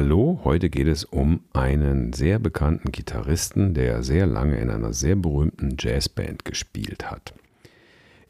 Hallo, heute geht es um einen sehr bekannten Gitarristen, der sehr lange in einer sehr berühmten Jazzband gespielt hat.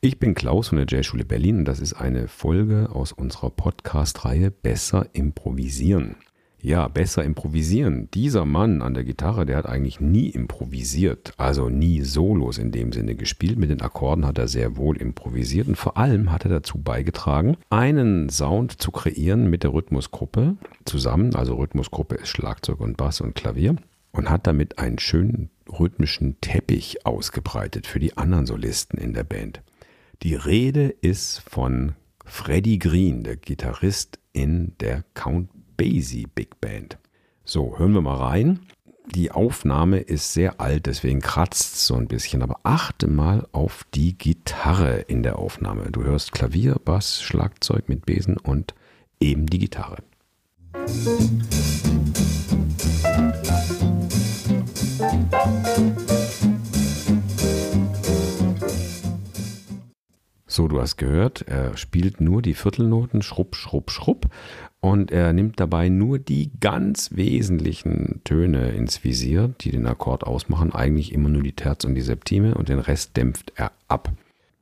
Ich bin Klaus von der Jazzschule Berlin und das ist eine Folge aus unserer Podcast-Reihe Besser improvisieren. Ja, besser improvisieren. Dieser Mann an der Gitarre, der hat eigentlich nie improvisiert, also nie Solos in dem Sinne gespielt. Mit den Akkorden hat er sehr wohl improvisiert und vor allem hat er dazu beigetragen, einen Sound zu kreieren mit der Rhythmusgruppe zusammen. Also Rhythmusgruppe ist Schlagzeug und Bass und Klavier und hat damit einen schönen rhythmischen Teppich ausgebreitet für die anderen Solisten in der Band. Die Rede ist von Freddie Green, der Gitarrist in der Count Basie Big Band. So, hören wir mal rein. Die Aufnahme ist sehr alt, deswegen kratzt es so ein bisschen, aber achte mal auf die Gitarre in der Aufnahme. Du hörst Klavier, Bass, Schlagzeug mit Besen und eben die Gitarre. So, du hast gehört, er spielt nur die Viertelnoten, schrupp, schrupp, schrupp. Und er nimmt dabei nur die ganz wesentlichen Töne ins Visier, die den Akkord ausmachen. Eigentlich immer nur die Terz und die Septime und den Rest dämpft er ab.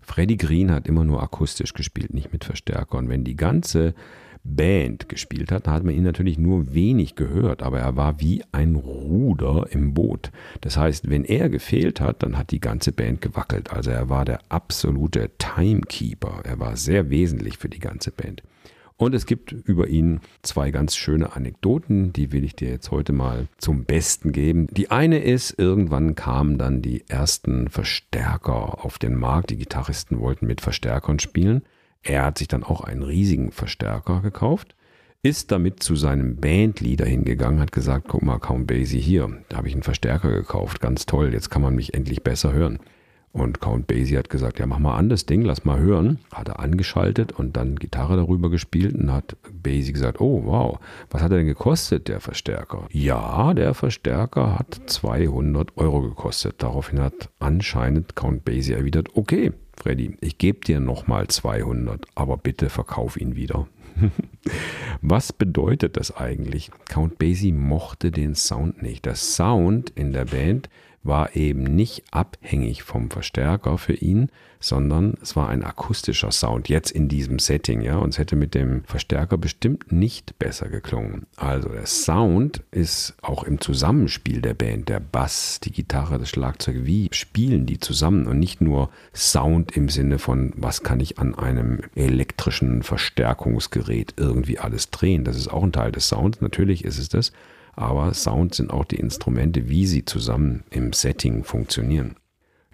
Freddie Green hat immer nur akustisch gespielt, nicht mit Verstärker. Und wenn die ganze Band gespielt hat, hat man ihn natürlich nur wenig gehört, aber er war wie ein Ruder im Boot. Das heißt, wenn er gefehlt hat, dann hat die ganze Band gewackelt. Also er war der absolute Timekeeper. Er war sehr wesentlich für die ganze Band. Und es gibt über ihn zwei ganz schöne Anekdoten, die will ich dir jetzt heute mal zum Besten geben. Die eine ist, irgendwann kamen dann die ersten Verstärker auf den Markt. Die Gitarristen wollten mit Verstärkern spielen. Er hat sich dann auch einen riesigen Verstärker gekauft, ist damit zu seinem Bandleader hingegangen, hat gesagt, guck mal, Count Basie hier, da habe ich einen Verstärker gekauft, ganz toll, jetzt kann man mich endlich besser hören. Und Count Basie hat gesagt, ja, mach mal an das Ding, lass mal hören. Hat er angeschaltet und dann Gitarre darüber gespielt und hat Basie gesagt, oh wow, was hat er denn gekostet, der Verstärker? Ja, der Verstärker hat 200 Euro gekostet. Daraufhin hat anscheinend Count Basie erwidert, okay, Freddy, ich gebe dir nochmal 200, aber bitte verkauf ihn wieder. Was bedeutet das eigentlich? Count Basie mochte den Sound nicht. Der Sound in der Band war eben nicht abhängig vom Verstärker für ihn, sondern es war ein akustischer Sound jetzt in diesem Setting, ja, und es hätte mit dem Verstärker bestimmt nicht besser geklungen. Also der Sound ist auch im Zusammenspiel der Band, der Bass, die Gitarre, das Schlagzeug, wie spielen die zusammen und nicht nur Sound im Sinne von, was kann ich an einem elektrischen Verstärkungsgerät irgendwie alles drehen. Das ist auch ein Teil des Sounds, natürlich ist es das, aber Sound sind auch die Instrumente, wie sie zusammen im Setting funktionieren.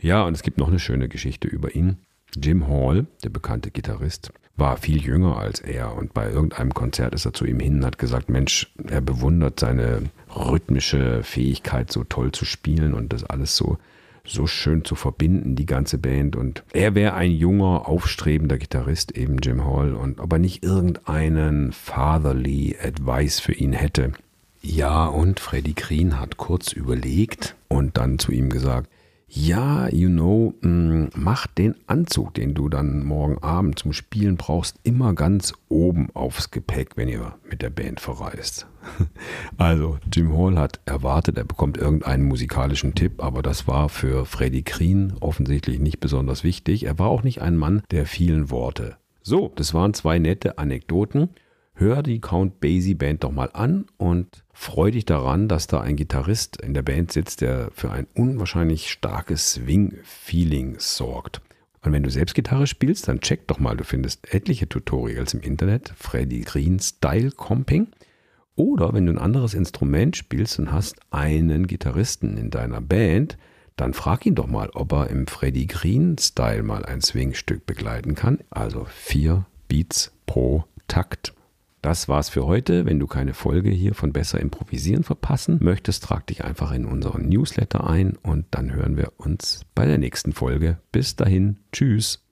Ja, und es gibt noch eine schöne Geschichte über ihn. Jim Hall, der bekannte Gitarrist, war viel jünger als er und bei irgendeinem Konzert ist er zu ihm hin und hat gesagt, Mensch, er bewundert seine rhythmische Fähigkeit, so toll zu spielen und das alles so so schön zu verbinden, die ganze Band. Und er wäre ein junger, aufstrebender Gitarrist, eben Jim Hall, und aber nicht irgendeinen fatherly Advice für ihn hätte. Ja, und Freddy Green hat kurz überlegt und dann zu ihm gesagt, ja, you know, mm, mach den Anzug, den du dann morgen Abend zum Spielen brauchst, immer ganz oben aufs Gepäck, wenn ihr mit der Band verreist. Also, Jim Hall hat erwartet, er bekommt irgendeinen musikalischen Tipp, aber das war für Freddy Green offensichtlich nicht besonders wichtig. Er war auch nicht ein Mann der vielen Worte. So, das waren zwei nette Anekdoten hör die Count Basie Band doch mal an und freu dich daran, dass da ein Gitarrist in der Band sitzt, der für ein unwahrscheinlich starkes Swing-Feeling sorgt. Und wenn du selbst Gitarre spielst, dann check doch mal, du findest etliche Tutorials im Internet, Freddy Green Style Comping. Oder wenn du ein anderes Instrument spielst und hast einen Gitarristen in deiner Band, dann frag ihn doch mal, ob er im Freddy Green Style mal ein Swingstück begleiten kann. Also vier Beats pro Takt. Das war's für heute. Wenn du keine Folge hier von Besser Improvisieren verpassen möchtest, trag dich einfach in unseren Newsletter ein und dann hören wir uns bei der nächsten Folge. Bis dahin, tschüss.